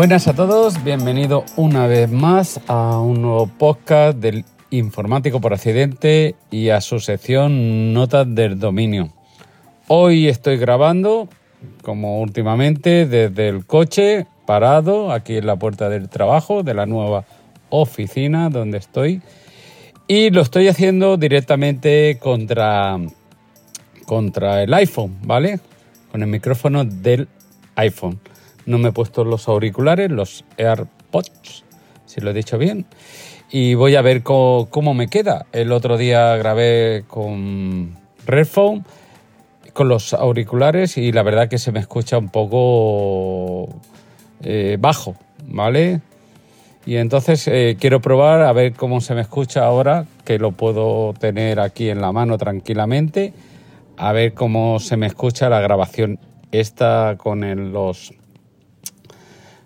Buenas a todos, bienvenido una vez más a un nuevo podcast del informático por accidente y a su sección Notas del Dominio. Hoy estoy grabando, como últimamente, desde el coche parado aquí en la puerta del trabajo de la nueva oficina donde estoy y lo estoy haciendo directamente contra, contra el iPhone, ¿vale? Con el micrófono del iPhone. No me he puesto los auriculares, los AirPods, si lo he dicho bien. Y voy a ver cómo, me queda. El otro día grabé con Redphone, con los auriculares, y la verdad que se me escucha un poco eh, bajo, ¿vale? Y entonces eh, quiero probar a ver cómo se me escucha ahora, que lo puedo tener aquí en la mano tranquilamente, a ver cómo se me escucha la grabación esta con los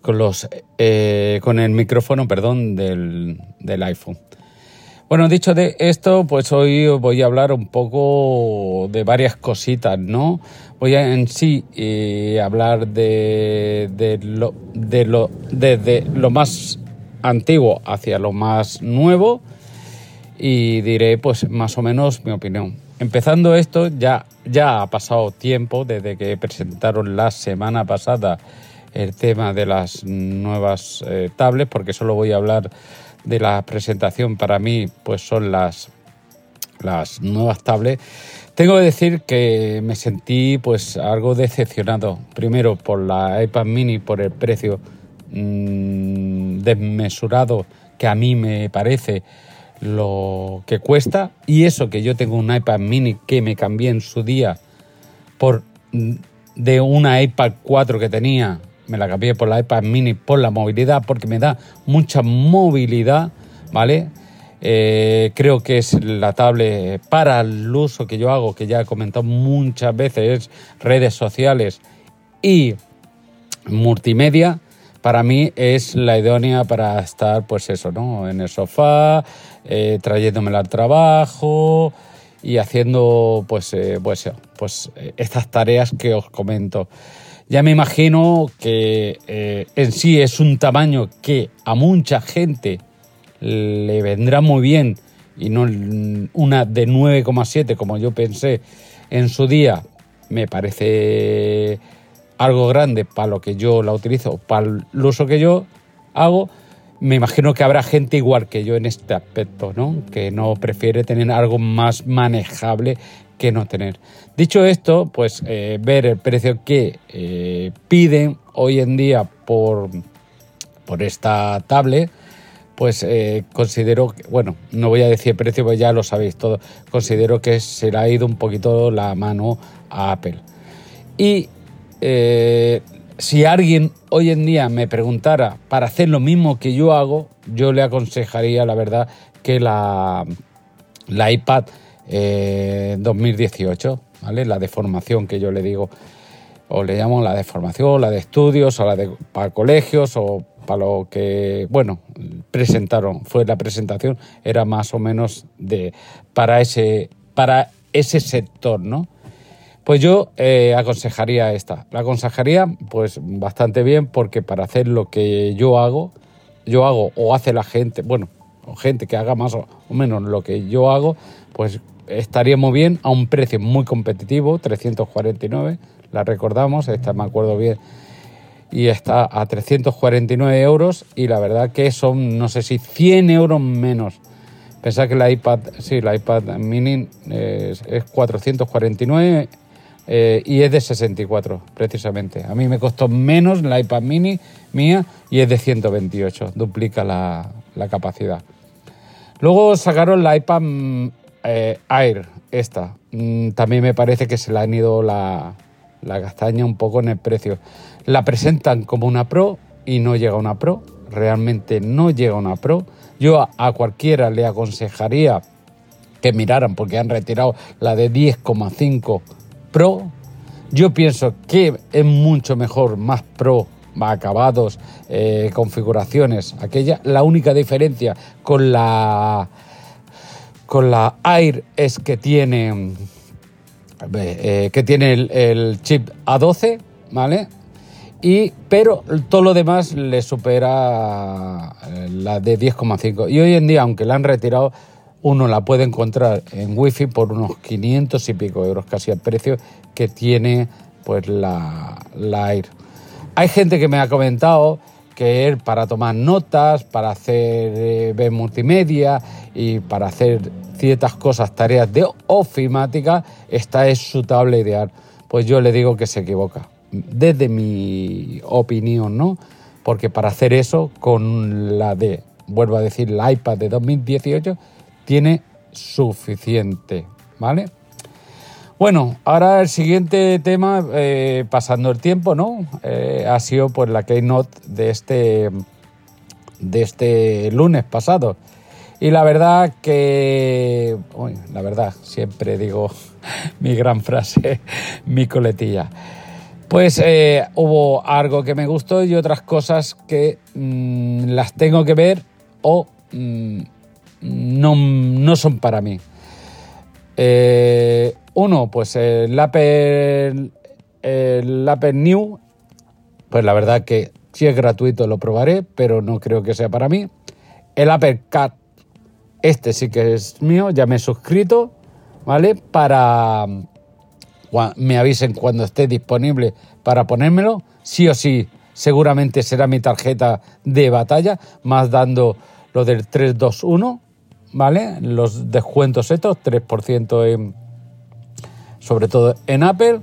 con los eh, con el micrófono, perdón, del, del, iPhone. Bueno, dicho de esto, pues hoy voy a hablar un poco de varias cositas, ¿no? Voy a en sí eh, hablar de, de, lo, de lo, desde lo más antiguo hacia lo más nuevo y diré pues más o menos mi opinión. Empezando esto, ya, ya ha pasado tiempo desde que presentaron la semana pasada el tema de las nuevas eh, tablets, porque solo voy a hablar de la presentación. Para mí, pues son las, las nuevas tablets. Tengo que decir que me sentí pues algo decepcionado, primero por la iPad mini, por el precio Mm, desmesurado que a mí me parece lo que cuesta. Y eso que yo tengo un iPad mini que me cambié en su día por mm, de una iPad 4 que tenía me la cambié por la iPad mini por la movilidad porque me da mucha movilidad vale eh, creo que es la tablet para el uso que yo hago que ya he comentado muchas veces redes sociales y multimedia para mí es la idónea para estar, pues eso, ¿no? En el sofá, eh, trayéndomela al trabajo y haciendo, pues, eh, pues, pues estas tareas que os comento. Ya me imagino que eh, en sí es un tamaño que a mucha gente le vendrá muy bien y no una de 9,7 como yo pensé en su día, me parece algo grande para lo que yo la utilizo, para el uso que yo hago, me imagino que habrá gente igual que yo en este aspecto, ¿no? Que no prefiere tener algo más manejable que no tener. Dicho esto, pues eh, ver el precio que eh, piden hoy en día por, por esta tablet, pues eh, considero que, bueno, no voy a decir precio, pues ya lo sabéis todo, considero que se le ha ido un poquito la mano a Apple. Y si alguien hoy en día me preguntara para hacer lo mismo que yo hago, yo le aconsejaría, la verdad, que la, la iPad 2018, eh, ¿vale? La de formación que yo le digo, o le llamo la de formación, la de estudios, o la de para colegios, o para lo que, bueno, presentaron, fue la presentación, era más o menos de para ese, para ese sector, ¿no? Pues yo eh, aconsejaría esta. La aconsejaría pues bastante bien porque para hacer lo que yo hago, yo hago o hace la gente, bueno, gente que haga más o menos lo que yo hago, pues estaría muy bien a un precio muy competitivo, 349, la recordamos, esta me acuerdo bien, y está a 349 euros y la verdad que son, no sé si 100 euros menos. Pensad que la iPad, sí, la iPad mini es, es 449 eh, y es de 64, precisamente. A mí me costó menos la iPad mini mía y es de 128, duplica la, capacidad. Luego sacaron la iPad mm, eh, Air, esta. Mm, también me parece que se le han ido la, la castaña un poco en el precio. La presentan como una Pro y no llega una Pro. Realmente no llega una Pro. Yo a cualquiera le aconsejaría que miraran porque han retirado la de 10,5 Pro, yo pienso que es mucho mejor, más Pro, más acabados, eh, configuraciones. Aquella, la única diferencia con la con la Air es que tiene eh, que tiene el, chip A12, ¿vale? Y, pero todo lo demás le supera eh, la de 10,5. Y hoy en día, aunque la han retirado, uno la puede encontrar en wifi por unos 500 y pico euros, casi al precio que tiene pues la, Air. Hay gente que me ha comentado que para tomar notas, para hacer eh, ver multimedia y para hacer ciertas cosas, tareas de ofimática, esta es su tablet ideal. Pues yo le digo que se equivoca, desde mi opinión, ¿no? Porque para hacer eso, con la de, vuelvo a decir, la iPad de 2018, tiene suficiente, ¿vale? Bueno, ahora el siguiente tema, eh, pasando el tiempo, ¿no? Eh, ha sido pues la keynote de este, de este lunes pasado. Y la verdad que, la verdad, siempre digo mi gran frase, mi coletilla. Pues eh, hubo algo que me gustó y otras cosas que mm, las tengo que ver o mm, no, no, son para mí. Uno, pues el Apple, el Apple New, pues la verdad que si es gratuito lo probaré, pero no creo que sea para mí. El Apple Cat, este sí que es mío, ya me he suscrito, ¿vale? Para me avisen cuando esté disponible para ponérmelo. Sí o sí, seguramente será mi tarjeta de batalla, más dando lo del 321, ¿vale? Los descuentos estos, 3% en sobre todo en Apple,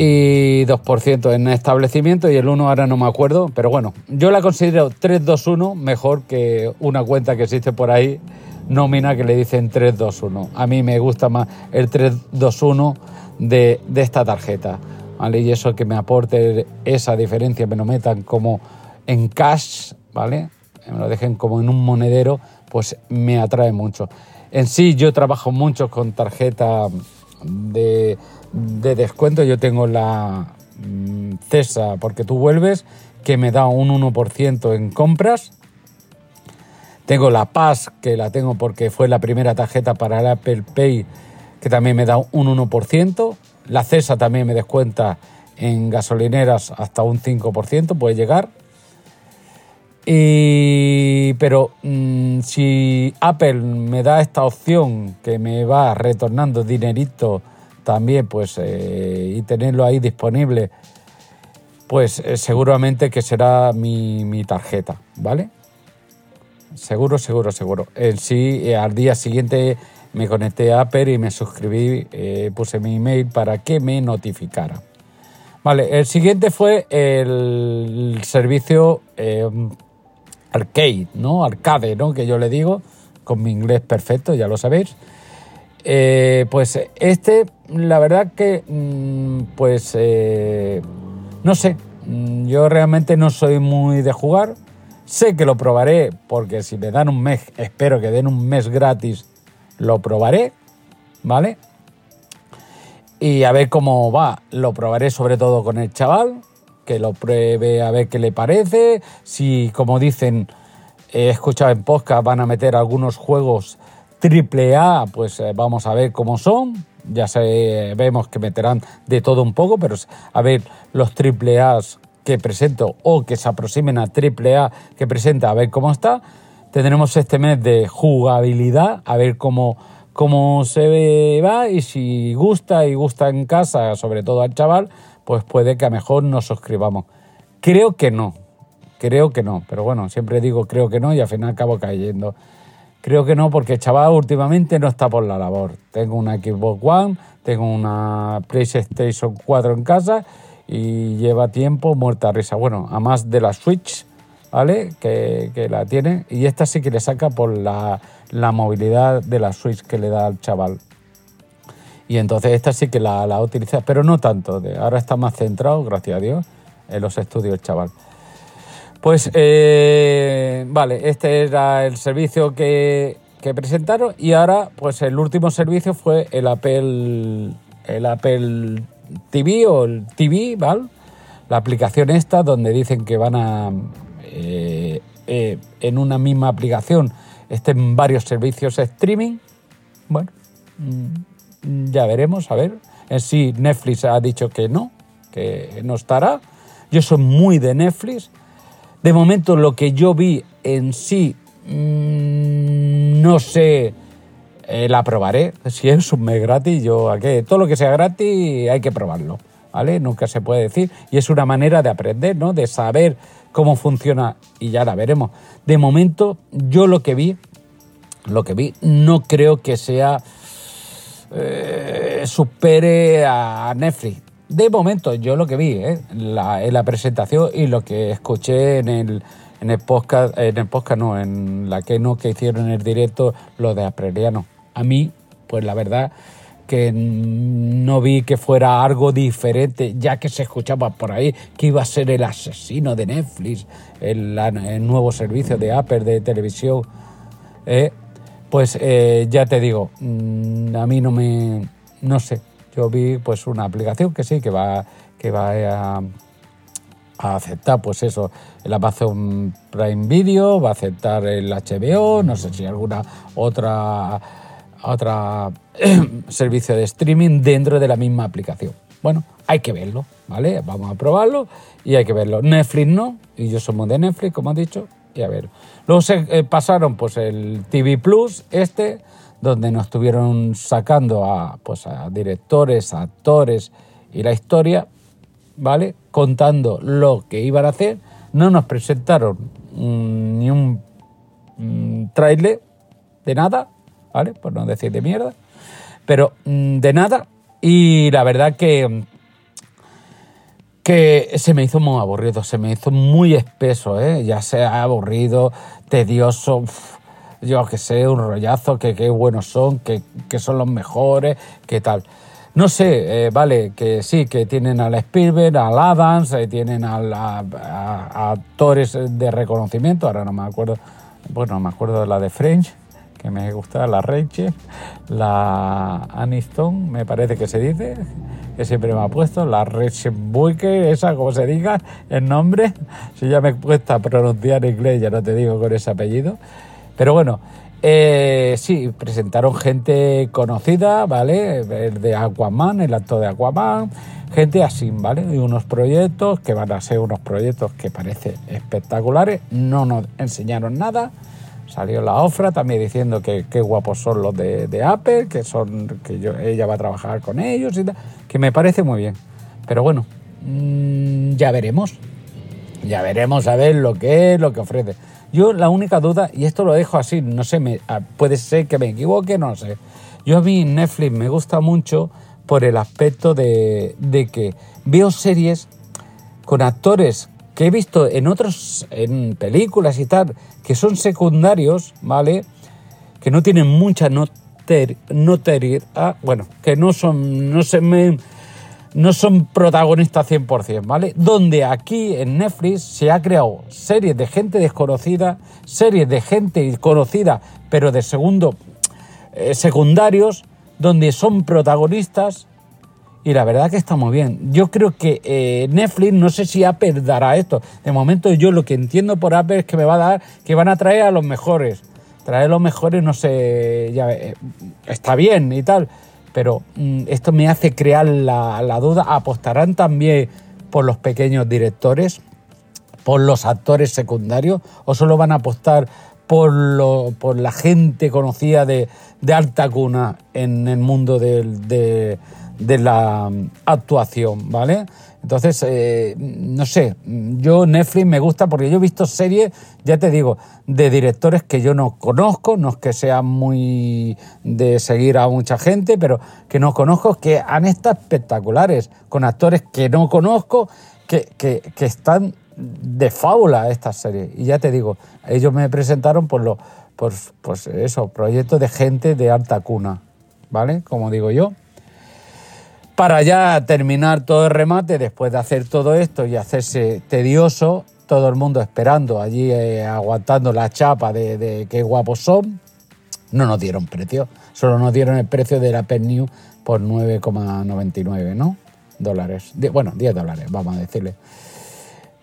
y 2% en establecimiento y el 1 ahora no me acuerdo, pero bueno, yo la considero 321 mejor que una cuenta que existe por ahí nómina que le dicen 321. A mí me gusta más el 321 de, de esta tarjeta, ¿vale? Y eso que me aporte esa diferencia, me lo metan como en cash, ¿vale? Me lo dejen como en un monedero, pues me atrae mucho. En sí yo trabajo mucho con tarjeta de, descuento. Yo tengo la mm, CESA porque tú vuelves, que me da un 1% en compras. Tengo la PAS, que la tengo porque fue la primera tarjeta para el Apple Pay, que también me da un 1%. La CESA también me descuenta en gasolineras hasta un 5%, puede llegar. Y, pero mm, si Apple me da esta opción que me va retornando dinerito también, pues, eh, y tenerlo ahí disponible, pues eh, seguramente que será mi, tarjeta, ¿vale? Seguro, seguro, seguro. En sí, eh, al día siguiente me conecté a Apple y me suscribí, puse mi email para que me notificara. Vale, el siguiente fue el servicio arcade, ¿no? Arcade, ¿no? Que yo le digo, con mi inglés perfecto, ya lo sabéis. Pues este, la verdad que, mm, pues, eh, no sé, mm, yo realmente no soy muy de jugar. Sé que lo probaré porque si me dan un mes, espero que den un mes gratis, lo probaré, ¿vale? Y a ver cómo va. Lo probaré sobre todo con el chaval, que lo pruebe a ver qué le parece. Si, como dicen, he escuchado en podcast, van a meter algunos juegos triple A, pues eh, vamos a ver cómo son. Ya sabemos que meterán de todo un poco, pero a ver los triple que presento o que se aproximen a triple A que presenta, a ver cómo está. Tendremos este mes de jugabilidad, a ver cómo, cómo se va y si gusta y gusta en casa, sobre todo al chaval, pues puede que a mejor nos suscribamos. Creo que no, creo que no, pero bueno, siempre digo creo que no y al final acabo cayendo. Creo que no, porque el chaval últimamente no está por la labor. Tengo una Xbox One, tengo una PlayStation 4 en casa y lleva tiempo muerta risa. Bueno, a más de la Switch, ¿vale? Que, que, la tiene. Y esta sí que le saca por la, la movilidad de la Switch que le da al chaval. Y entonces esta sí que la, la utiliza, pero no tanto. Ahora está más centrado, gracias a Dios, en los estudios, chaval. Pues eh, vale, este era el servicio que, presentaron y ahora pues el último servicio fue el Apple, el Apple TV o el TV, ¿vale? La aplicación esta donde dicen que van a, eh, eh, en una misma aplicación, estén varios servicios streaming. Bueno, mm, ya veremos, a ver. En sí, Netflix ha dicho que no, que no estará. Yo soy muy de Netflix. De momento lo que yo vi en sí, mmm, no sé, eh, la probaré. Si es un mes gratis, yo a qué, todo lo que sea gratis hay que probarlo, ¿vale? Nunca se puede decir. Y es una manera de aprender, ¿no? De saber cómo funciona y ya la veremos. De momento, yo lo que vi, lo que vi, no creo que sea eh, supere a Netflix. De momento, yo lo que vi ¿eh? la, en la presentación y lo que escuché en el, en el podcast, en el podcast no, en la que no que hicieron en el directo, lo de Apreliano. A mí, pues la verdad que no vi que fuera algo diferente, ya que se escuchaba por ahí que iba a ser el asesino de Netflix, el, nuevo servicio de Apple de televisión. ¿eh? pues eh, ya te digo, mm, a mí no me, no sé, yo vi pues una aplicación que sí, que va, que va a, aceptar pues eso, el Amazon Prime Video, va a aceptar el HBO, no sé si alguna otra otra servicio de streaming dentro de la misma aplicación. Bueno, hay que verlo, ¿vale? Vamos a probarlo y hay que verlo. Netflix no, y yo somos de Netflix, como he dicho, y a ver. Luego se eh, pasaron pues el TV Plus, este, donde nos estuvieron sacando a, pues, a directores, actores y la historia, ¿vale? Contando lo que iban a hacer. No nos presentaron mm, ni un mm, trailer de nada, ¿vale? Por no decir de mierda. Pero mm, de nada. Y la verdad que que se me hizo muy aburrido, se me hizo muy espeso, ¿eh? ya sea aburrido, tedioso, yo que sé, un rollazo, que qué buenos son, que, son los mejores, qué tal. No sé, eh, vale, que sí, que tienen al Spielberg, al Adams, eh, tienen a, actores de reconocimiento, ahora no me acuerdo, bueno, no me acuerdo de la de French, que me gusta, la Rachel, la Aniston, me parece que se dice, que siempre me ha puesto, la Reichenbuike, esa como se diga, el nombre, si ya me cuesta pronunciar inglés, ya no te digo con ese apellido, pero bueno, eh, sí, presentaron gente conocida, ¿vale? El de Aquaman, el actor de Aquaman, gente así, ¿vale? Y unos proyectos que van a ser unos proyectos que parecen espectaculares, no nos enseñaron nada, Salió la Ofra también diciendo que qué guapos son los de, Apple, que son que ella va a trabajar con ellos y tal, que me parece muy bien. Pero bueno, mm, ya veremos. Ya veremos a ver lo que es, lo que ofrece. Yo la única duda, y esto lo dejo así, no sé, me, ah, puede ser que me equivoque, no sé. Yo a mí Netflix me gusta mucho por el aspecto de, de que veo series con actores que he visto en otros, en películas y tal, que son secundarios, ¿vale? Que no tienen mucha notoriedad, bueno, que no son, no se me, no son protagonistas 100%, ¿vale? Donde aquí en Netflix se ha creado series de gente desconocida, series de gente conocida, pero de segundo, eh, secundarios, donde son protagonistas y la verdad que está muy bien. Yo creo que eh, Netflix, no sé si Apple dará esto. De momento yo lo que entiendo por Apple es que me va a dar, que van a traer a los mejores. Traer a los mejores, no sé, ya, eh, está bien y tal, pero mm, esto me hace crear la, duda. ¿Apostarán también por los pequeños directores, por los actores secundarios, o solo van a apostar por, lo, por la gente conocida de, de alta cuna en el mundo del, de, de la actuación, ¿vale? Entonces, eh, no sé, yo Netflix me gusta porque yo he visto series, ya te digo, de directores que yo no conozco, no es que sean muy de seguir a mucha gente, pero que no conozco, que han estado espectaculares, con actores que no conozco, que, que, están de fábula estas series. Y ya te digo, ellos me presentaron por los, por, pues eso, proyectos de gente de alta cuna, ¿vale? Como digo yo para ya terminar todo el remate, después de hacer todo esto y hacerse tedioso, todo el mundo esperando allí, eh, aguantando la chapa de, qué guapos son, no nos dieron precio, solo nos dieron el precio de la New por 9,99, ¿no? Dólares. bueno, 10 dólares, vamos a decirle.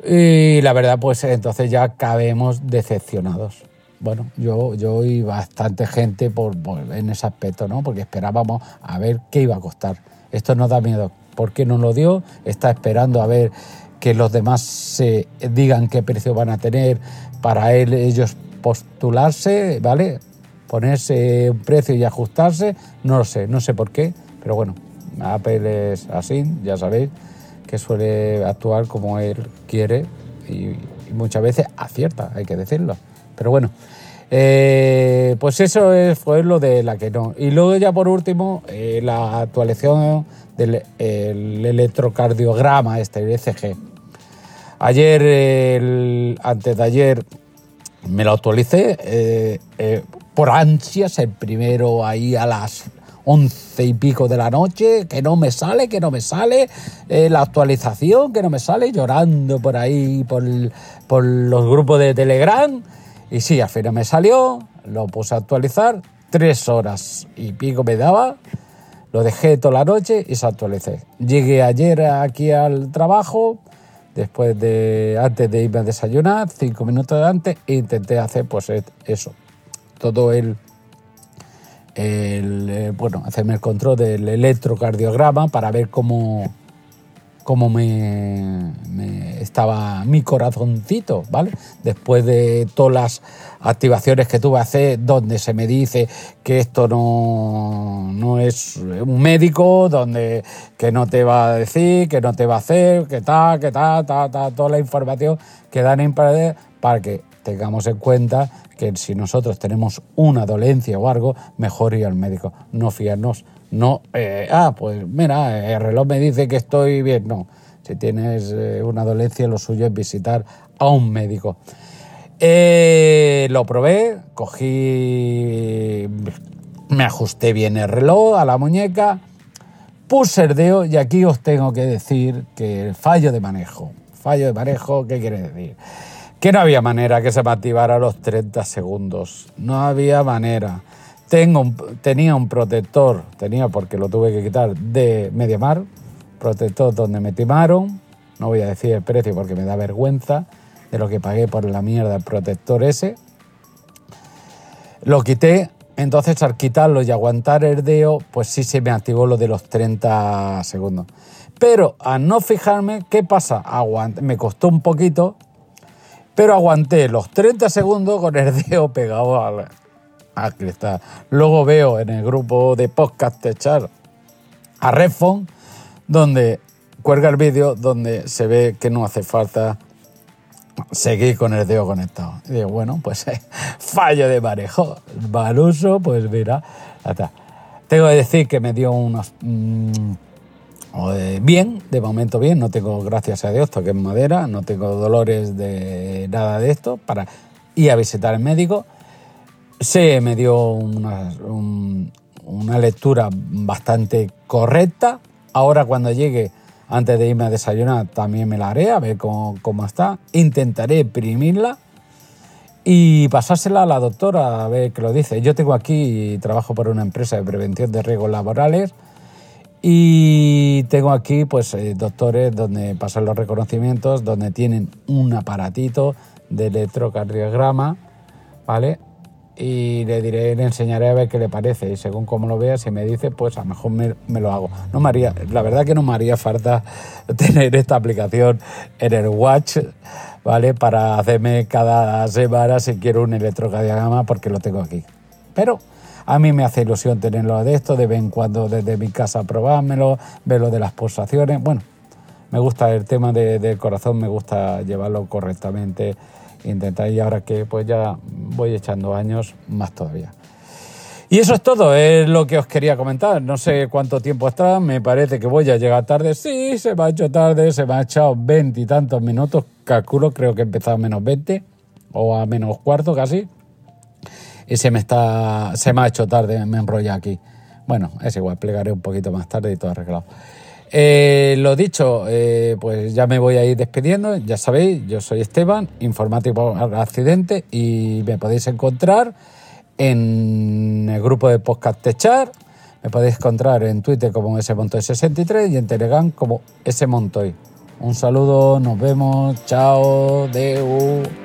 Y la verdad, pues entonces ya cabemos decepcionados. Bueno, yo, yo y bastante gente por, en ese aspecto, ¿no? Porque esperábamos a ver qué iba a costar esto nos da miedo. ¿Por qué no lo dio? Está esperando a ver que los demás se digan qué precio van a tener para él, ellos postularse, ¿vale? Ponerse un precio y ajustarse, no lo sé, no sé por qué, pero bueno, Apple es así, ya sabéis, que suele actuar como él quiere y, muchas veces acierta, hay que decirlo. Pero bueno, eh, pues eso fue lo de la que no. Y luego ya por último, eh, la actualización del electrocardiograma, este, el ECG. Ayer, antes de ayer, me lo actualicé eh, por ansias, el primero ahí a las once y pico de la noche, que no me sale, que no me sale, la actualización, que no me sale, llorando por ahí, por, por los grupos de Telegram. Y sí, al final me salió, lo puse a actualizar, tres horas y pico me daba, lo dejé toda la noche y se actualicé. Llegué ayer aquí al trabajo, después de, antes de irme a desayunar, cinco minutos antes, e intenté hacer pues eso, todo el el, eh, bueno, hacerme el control del electrocardiograma para ver cómo, cómo me, estaba mi corazoncito, ¿vale? Después de todas las activaciones que tuve a hacer, donde se me dice que esto no, no es un médico, donde que no te va a decir, que no te va a hacer, que tal, que tal, tal, tal, toda la información que dan en para que tengamos en cuenta que si nosotros tenemos una dolencia o algo, mejor ir al médico, no fiarnos, no, eh, ah, pues mira, el reloj me dice que estoy bien, no, si tienes eh, una dolencia lo suyo es visitar a un médico. Eh, lo probé, cogí, me ajusté bien el reloj a la muñeca, puse el dedo y aquí os tengo que decir que fallo de manejo, fallo de manejo, ¿qué quiere decir? Que no había manera que se me activara los 30 segundos. No había manera. Tengo tenía un protector, tenía porque lo tuve que quitar de Mediamar, protector donde me timaron. No voy a decir el precio porque me da vergüenza de lo que pagué por la mierda el protector ese. Lo quité, entonces al quitarlo y aguantar el dedo, pues sí se me activó lo de los 30 segundos. Pero al no fijarme, ¿qué pasa? me costó un poquito pero aguanté los 30 segundos con el dedo pegado al, cristal. Luego veo en el grupo de podcast echar a Redphone, donde cuelga el vídeo, donde se ve que no hace falta seguir con el dedo conectado. Y digo, bueno, pues fallo de manejo, mal uso, pues mira, Tengo que decir que me dio unos mm, bien, de momento bien, no tengo, gracias a Dios, toque en madera, no tengo dolores de nada de esto para ir a visitar al médico. Se me dio una, una lectura bastante correcta. Ahora cuando llegue, antes de irme a desayunar, también me la haré, a ver cómo, cómo está. Intentaré imprimirla y pasársela a la doctora a ver qué lo dice. Yo tengo aquí, trabajo por una empresa de prevención de riesgos laborales y tengo aquí, pues, eh, doctores donde pasan los reconocimientos, donde tienen un aparatito de electrocardiograma, ¿vale? Y le diré, le enseñaré a ver qué le parece. Y según como lo vea, si me dice, pues a lo mejor me, me, lo hago. No me haría, la verdad que no me haría falta tener esta aplicación en el Watch, ¿vale? Para hacerme cada semana si quiero un electrocardiograma, porque lo tengo aquí. Pero a mí me hace ilusión tenerlo de esto, de vez en cuando desde mi casa probármelo, ver lo de las pulsaciones. Bueno, me gusta el tema del corazón, me gusta llevarlo correctamente, intentar y ahora que pues ya voy echando años, más todavía. Y eso es todo, es lo que os quería comentar. No sé cuánto tiempo está, me parece que voy a llegar tarde. Sí, se me ha hecho tarde, se me ha echado veintitantos minutos, calculo, creo que he empezado a menos 20 o a menos cuarto casi y se me, está, se me ha hecho tarde, me enrolla aquí. Bueno, es igual, plegaré un poquito más tarde y todo arreglado. Eh, lo dicho, eh, pues ya me voy a ir despidiendo. Ya sabéis, yo soy Esteban, informático al accidente, y me podéis encontrar en el grupo de podcast Techar. Me podéis encontrar en Twitter como smontoy63 y en Telegram como smontoy. Un saludo, nos vemos, chao, deu.